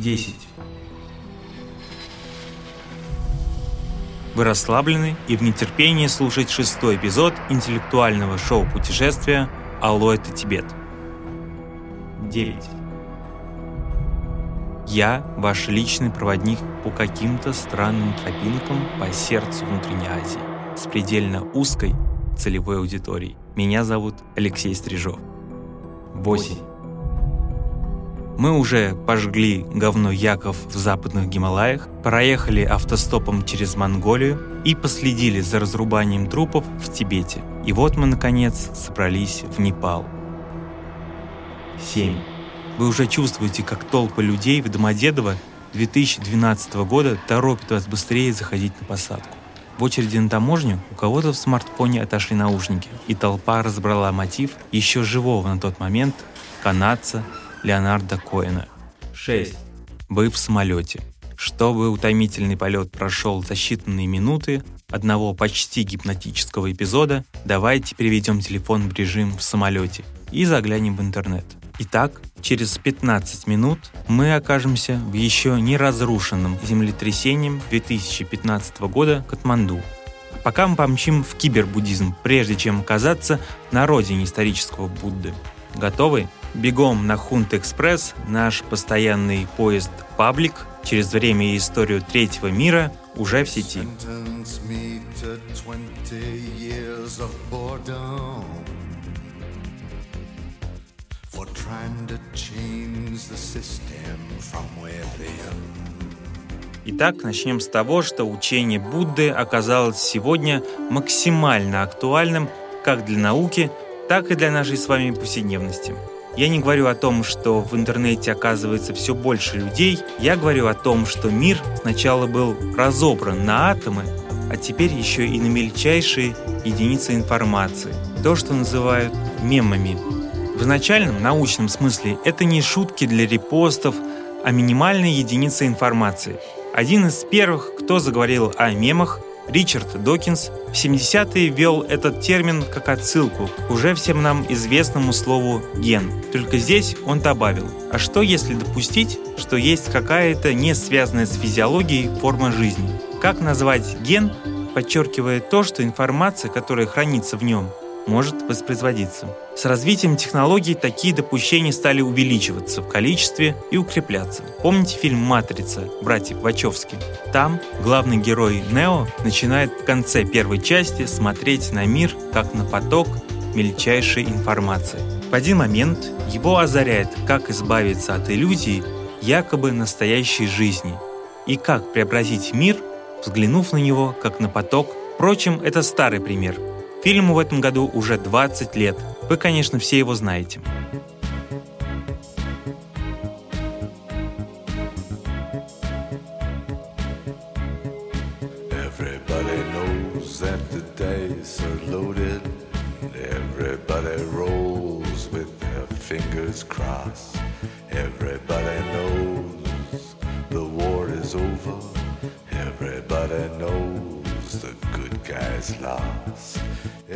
10. Вы расслаблены и в нетерпении слушать шестой эпизод интеллектуального шоу-путешествия «Алло, это Тибет». 9. Я ваш личный проводник по каким-то странным тропинкам по сердцу внутренней Азии с предельно узкой целевой аудиторией. Меня зовут Алексей Стрижов. 8. Мы уже пожгли говно Яков в западных Гималаях, проехали автостопом через Монголию и последили за разрубанием трупов в Тибете. И вот мы, наконец, собрались в Непал. 7. Вы уже чувствуете, как толпа людей в Домодедово 2012 года торопит вас быстрее заходить на посадку. В очереди на таможню у кого-то в смартфоне отошли наушники, и толпа разбрала мотив еще живого на тот момент канадца Леонарда Коэна. 6. Вы в самолете. Чтобы утомительный полет прошел за считанные минуты одного почти гипнотического эпизода, давайте переведем телефон в режим в самолете и заглянем в интернет. Итак, через 15 минут мы окажемся в еще не разрушенном землетрясением 2015 года Катманду. Пока мы помчим в кибербуддизм, прежде чем оказаться на родине исторического Будды. Готовы? Бегом на Хунт-Экспресс, наш постоянный поезд «Паблик» через время и историю третьего мира уже в сети. Итак, начнем с того, что учение Будды оказалось сегодня максимально актуальным как для науки, так и для нашей с вами повседневности. Я не говорю о том, что в интернете оказывается все больше людей, я говорю о том, что мир сначала был разобран на атомы, а теперь еще и на мельчайшие единицы информации, то, что называют мемами. В изначальном научном смысле это не шутки для репостов, а минимальная единица информации. Один из первых, кто заговорил о мемах, Ричард Докинс в 70-е ввел этот термин как отсылку к уже всем нам известному слову «ген». Только здесь он добавил, а что если допустить, что есть какая-то не связанная с физиологией форма жизни? Как назвать ген, подчеркивая то, что информация, которая хранится в нем, может воспроизводиться. С развитием технологий такие допущения стали увеличиваться в количестве и укрепляться. Помните фильм «Матрица» братьев Вачовски? Там главный герой Нео начинает в конце первой части смотреть на мир как на поток мельчайшей информации. В один момент его озаряет, как избавиться от иллюзий якобы настоящей жизни и как преобразить мир, взглянув на него как на поток. Впрочем, это старый пример – Фильму в этом году уже 20 лет. Вы, конечно, все его знаете.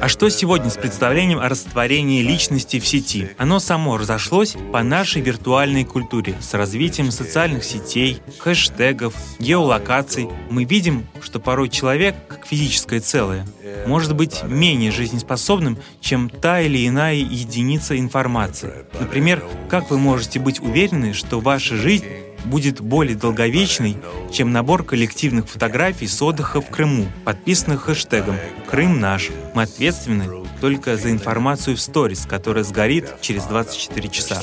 А что сегодня с представлением о растворении личности в сети? Оно само разошлось по нашей виртуальной культуре с развитием социальных сетей, хэштегов, геолокаций. Мы видим, что порой человек, как физическое целое, может быть менее жизнеспособным, чем та или иная единица информации. Например, как вы можете быть уверены, что ваша жизнь будет более долговечной, чем набор коллективных фотографий с отдыха в Крыму, подписанных хэштегом «Крым наш». Мы ответственны только за информацию в сторис, которая сгорит через 24 часа.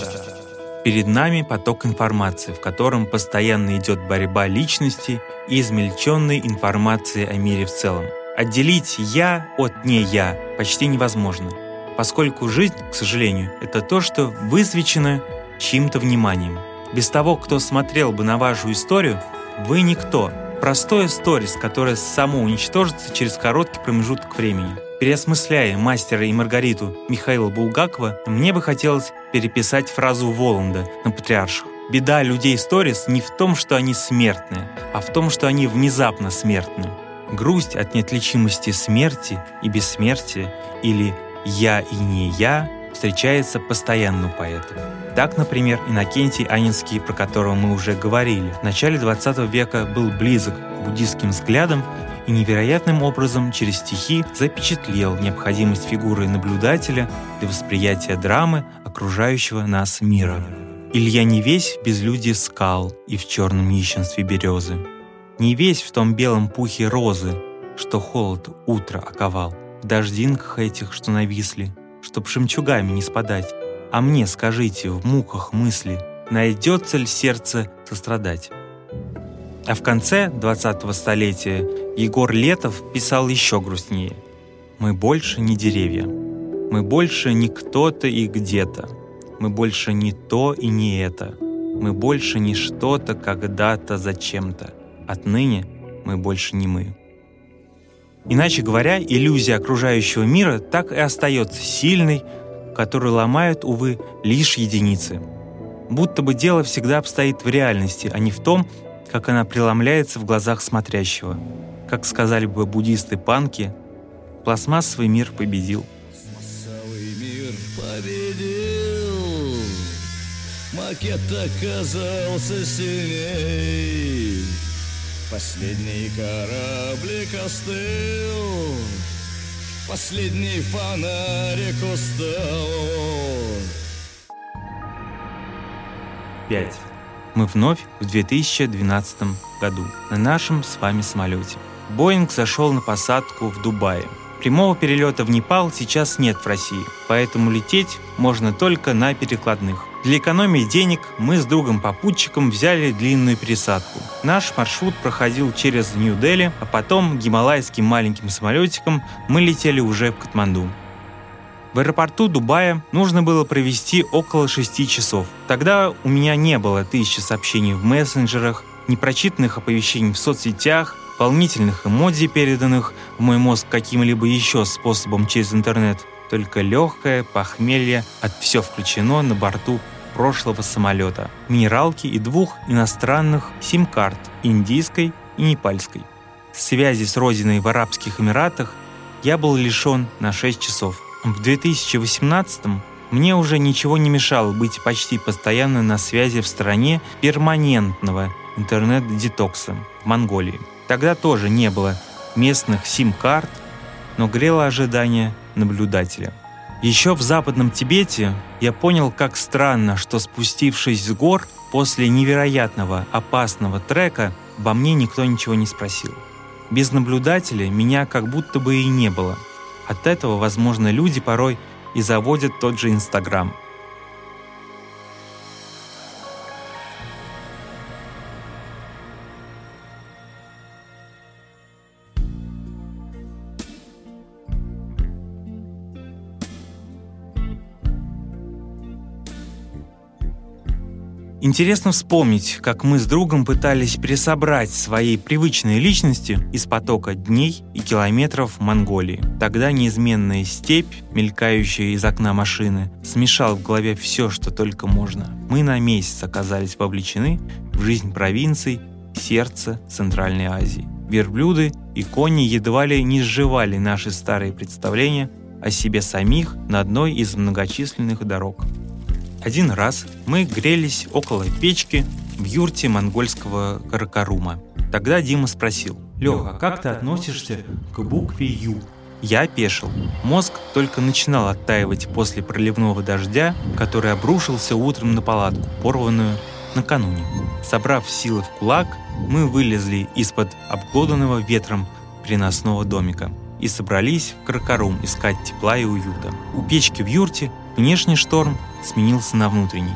Перед нами поток информации, в котором постоянно идет борьба личности и измельченной информации о мире в целом. Отделить «я» от «не я» почти невозможно, поскольку жизнь, к сожалению, это то, что высвечено чьим-то вниманием – без того, кто смотрел бы на вашу историю, вы никто. Простое сторис, которое само уничтожится через короткий промежуток времени. Переосмысляя «Мастера и Маргариту» Михаила Булгакова, мне бы хотелось переписать фразу Воланда на «Патриарших». Беда людей сторис не в том, что они смертные, а в том, что они внезапно смертны. Грусть от неотличимости смерти и бессмертия или «я и не я» встречается постоянно у поэтов. Так, например, Иннокентий Анинский, про которого мы уже говорили, в начале 20 века был близок к буддийским взглядам и невероятным образом через стихи запечатлел необходимость фигуры наблюдателя для восприятия драмы окружающего нас мира. Илья не весь в безлюдии скал и в черном нищенстве березы. Не весь в том белом пухе розы, что холод утро оковал. В дождинках этих, что нависли, чтоб жемчугами не спадать. А мне скажите в муках мысли, найдется ли сердце сострадать? А в конце 20-го столетия Егор Летов писал еще грустнее. «Мы больше не деревья. Мы больше не кто-то и где-то. Мы больше не то и не это. Мы больше не что-то когда-то зачем-то. Отныне мы больше не мы». Иначе говоря, иллюзия окружающего мира так и остается сильной, которую ломают, увы, лишь единицы. Будто бы дело всегда обстоит в реальности, а не в том, как она преломляется в глазах смотрящего. Как сказали бы буддисты-панки, пластмассовый мир победил. Пластмассовый мир победил, макет оказался сильней. Последний кораблик остыл, последний фонарик устал. Пять. Мы вновь в 2012 году на нашем с вами самолете. Боинг зашел на посадку в Дубае. Прямого перелета в Непал сейчас нет в России, поэтому лететь можно только на перекладных. Для экономии денег мы с другом-попутчиком взяли длинную пересадку. Наш маршрут проходил через Нью-Дели, а потом гималайским маленьким самолетиком мы летели уже в Катманду. В аэропорту Дубая нужно было провести около 6 часов. Тогда у меня не было тысячи сообщений в мессенджерах, непрочитанных оповещений в соцсетях, волнительных эмодзи, переданных в мой мозг каким-либо еще способом через интернет. Только легкое похмелье от «все включено» на борту прошлого самолета, минералки и двух иностранных сим-карт – индийской и непальской. Связи с родиной в Арабских Эмиратах я был лишен на 6 часов. В 2018 мне уже ничего не мешало быть почти постоянно на связи в стране перманентного интернет-детокса в Монголии. Тогда тоже не было местных сим-карт, но грело ожидание наблюдателя. Еще в Западном Тибете я понял, как странно, что спустившись с гор после невероятного опасного трека, обо мне никто ничего не спросил. Без наблюдателя меня как будто бы и не было – от этого, возможно, люди порой и заводят тот же Инстаграм – Интересно вспомнить, как мы с другом пытались пересобрать свои привычные личности из потока дней и километров Монголии. Тогда неизменная степь, мелькающая из окна машины, смешал в голове все, что только можно. Мы на месяц оказались вовлечены в жизнь провинций, сердца Центральной Азии. Верблюды и кони едва ли не сживали наши старые представления о себе самих на одной из многочисленных дорог. Один раз мы грелись около печки в юрте монгольского Каракарума. Тогда Дима спросил, «Леха, как ты относишься к букве «Ю»?» Я опешил. Мозг только начинал оттаивать после проливного дождя, который обрушился утром на палатку, порванную накануне. Собрав силы в кулак, мы вылезли из-под обглоданного ветром приносного домика и собрались в Каракарум искать тепла и уюта. У печки в юрте внешний шторм сменился на внутренний.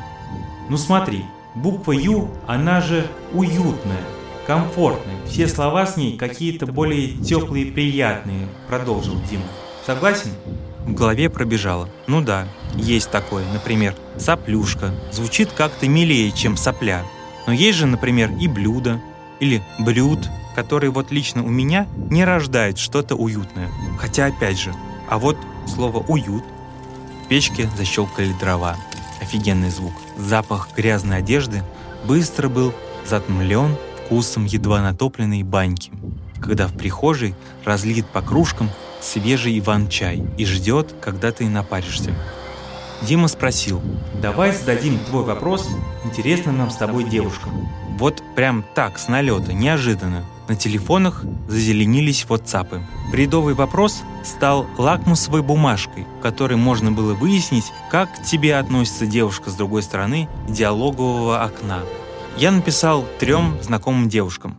Ну смотри, буква «Ю», она же уютная, комфортная. Все слова с ней какие-то более теплые и приятные, продолжил Дима. Согласен? В голове пробежало. Ну да, есть такое, например, соплюшка. Звучит как-то милее, чем сопля. Но есть же, например, и блюдо, или блюд, которые вот лично у меня не рождают что-то уютное. Хотя опять же, а вот слово «уют» в печке защелкали дрова. Офигенный звук. Запах грязной одежды быстро был затмлен вкусом едва натопленной баньки, когда в прихожей разлит по кружкам свежий иван-чай и ждет, когда ты напаришься. Дима спросил, давай зададим твой вопрос интересным нам с тобой девушкам. Вот прям так, с налета, неожиданно. На телефонах зазеленились ватсапы. Бредовый вопрос стал лакмусовой бумажкой, в которой можно было выяснить, как к тебе относится девушка с другой стороны диалогового окна. Я написал трем знакомым девушкам.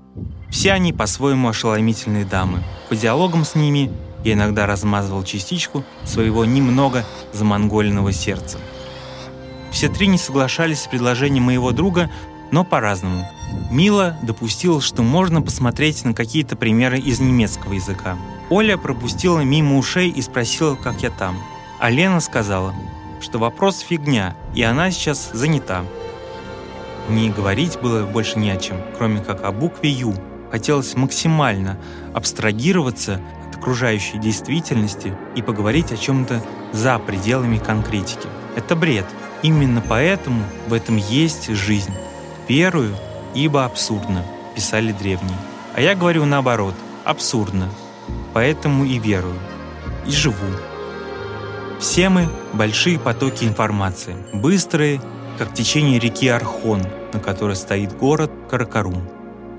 Все они по-своему ошеломительные дамы. По диалогам с ними я иногда размазывал частичку своего немного замонгольного сердца. Все три не соглашались с предложением моего друга, но по-разному. Мила допустила, что можно посмотреть на какие-то примеры из немецкого языка. Оля пропустила мимо ушей и спросила, как я там. А Лена сказала, что вопрос фигня, и она сейчас занята. Мне говорить было больше не о чем, кроме как о букве «Ю». Хотелось максимально абстрагироваться от окружающей действительности и поговорить о чем-то за пределами конкретики. Это бред. Именно поэтому в этом есть жизнь. Верую, ибо абсурдно, писали древние. А я говорю наоборот, абсурдно. Поэтому и верую. И живу. Все мы — большие потоки информации, быстрые, как течение реки Архон, на которой стоит город Каракарум.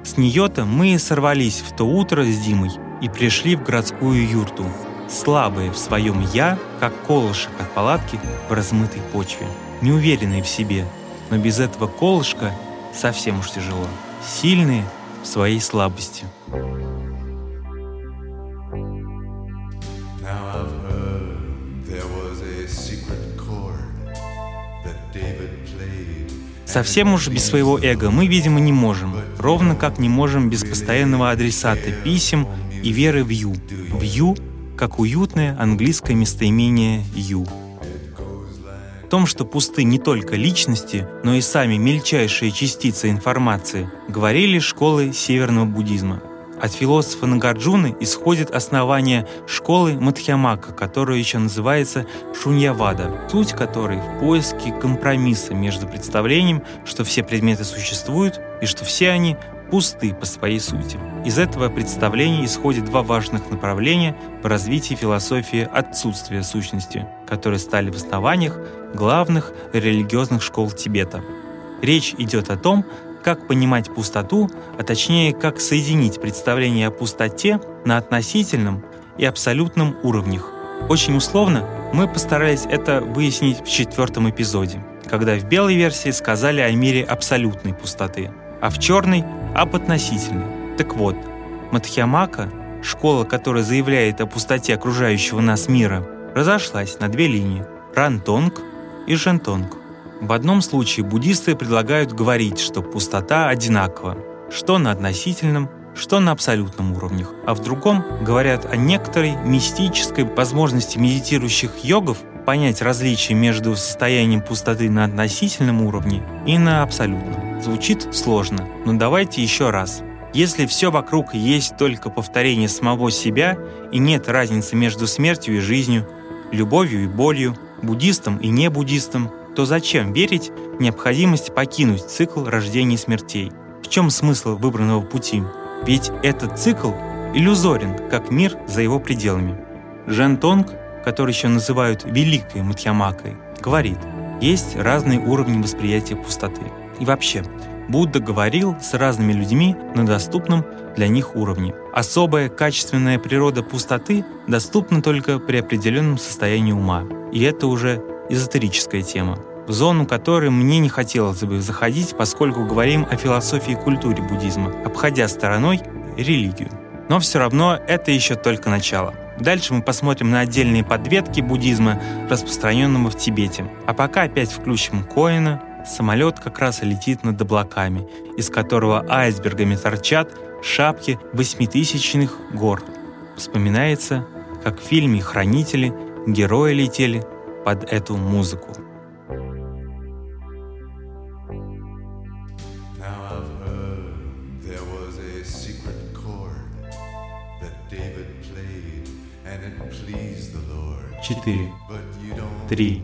С нее-то мы и сорвались в то утро с Димой и пришли в городскую юрту, слабые в своем «я», как колышек от палатки в размытой почве, неуверенные в себе, но без этого колышка совсем уж тяжело. Сильные в своей слабости. Совсем уж без своего эго мы, видимо, не можем, ровно как не можем без постоянного адресата писем и веры в «ю». В «ю» как уютное английское местоимение «ю» том, что пусты не только личности, но и сами мельчайшие частицы информации, говорили школы северного буддизма. От философа Нагарджуны исходит основание школы Мадхьямака, которая еще называется Шуньявада, суть которой в поиске компромисса между представлением, что все предметы существуют и что все они пусты по своей сути. Из этого представления исходят два важных направления в развитии философии отсутствия сущности, которые стали в основаниях главных религиозных школ Тибета. Речь идет о том, как понимать пустоту, а точнее, как соединить представление о пустоте на относительном и абсолютном уровнях. Очень условно мы постарались это выяснить в четвертом эпизоде, когда в белой версии сказали о мире абсолютной пустоты, а в черной — об относительной. Так вот, Мадхьямака, школа, которая заявляет о пустоте окружающего нас мира, разошлась на две линии — Рантонг и Жентонг. В одном случае буддисты предлагают говорить, что пустота одинакова, что на относительном, что на абсолютном уровнях, а в другом говорят о некоторой мистической возможности медитирующих йогов понять различие между состоянием пустоты на относительном уровне и на абсолютном. Звучит сложно, но давайте еще раз. Если все вокруг есть только повторение самого себя и нет разницы между смертью и жизнью, любовью и болью, буддистом и не буддистом, то зачем верить в необходимость покинуть цикл рождения и смертей? В чем смысл выбранного пути? Ведь этот цикл иллюзорен, как мир за его пределами. Жен Тонг, который еще называют Великой Матьямакой, говорит, есть разные уровни восприятия пустоты. И вообще, Будда говорил с разными людьми на доступном для них уровне. Особая качественная природа пустоты доступна только при определенном состоянии ума. И это уже эзотерическая тема в зону которой мне не хотелось бы заходить, поскольку говорим о философии и культуре буддизма, обходя стороной религию. Но все равно это еще только начало. Дальше мы посмотрим на отдельные подветки буддизма, распространенного в Тибете. А пока опять включим Коина. Самолет как раз летит над облаками, из которого айсбергами торчат шапки восьмитысячных гор. Вспоминается, как в фильме «Хранители» герои летели под эту музыку. Четыре. Три.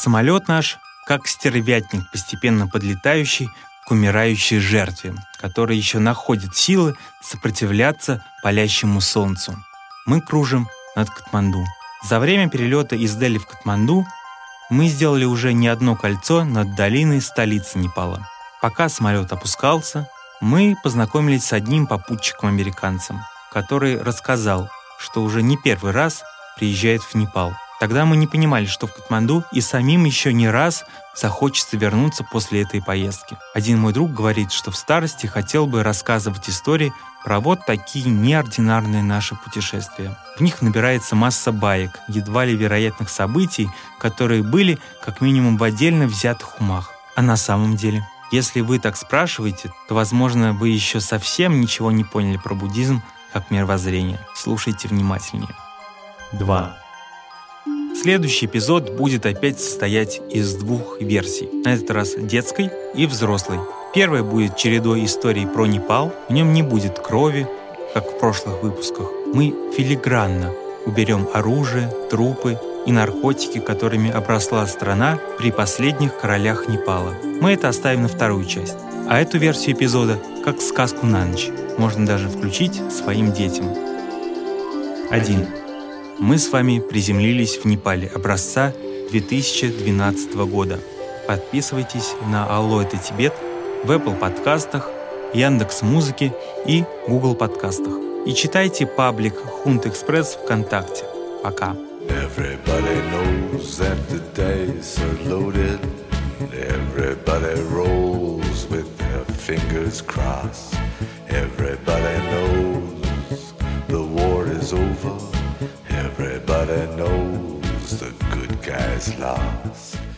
Самолет наш, как стервятник, постепенно подлетающий к умирающей жертве, которая еще находит силы сопротивляться палящему солнцу. Мы кружим над Катманду. За время перелета из Дели в Катманду мы сделали уже не одно кольцо над долиной столицы Непала. Пока самолет опускался, мы познакомились с одним попутчиком-американцем, который рассказал, что уже не первый раз приезжает в Непал. Тогда мы не понимали, что в Катманду и самим еще не раз захочется вернуться после этой поездки. Один мой друг говорит, что в старости хотел бы рассказывать истории про вот такие неординарные наши путешествия. В них набирается масса баек, едва ли вероятных событий, которые были как минимум в отдельно взятых умах. А на самом деле, если вы так спрашиваете, то, возможно, вы еще совсем ничего не поняли про буддизм как мировоззрение. Слушайте внимательнее. 2. Следующий эпизод будет опять состоять из двух версий, на этот раз детской и взрослой. Первая будет чередой историй про Непал, в нем не будет крови, как в прошлых выпусках. Мы филигранно уберем оружие, трупы и наркотики, которыми обросла страна при последних королях Непала. Мы это оставим на вторую часть. А эту версию эпизода, как сказку на ночь, можно даже включить своим детям. 1 мы с вами приземлились в Непале образца 2012 года. Подписывайтесь на Алло, это Тибет в Apple подкастах, Яндекс Музыке и Google подкастах. И читайте паблик Хунт Экспресс ВКонтакте. Пока. Everybody knows that the dice are loaded. Everybody rolls with their fingers crossed. Everybody knows the war is over. Everybody knows the good guy's lost.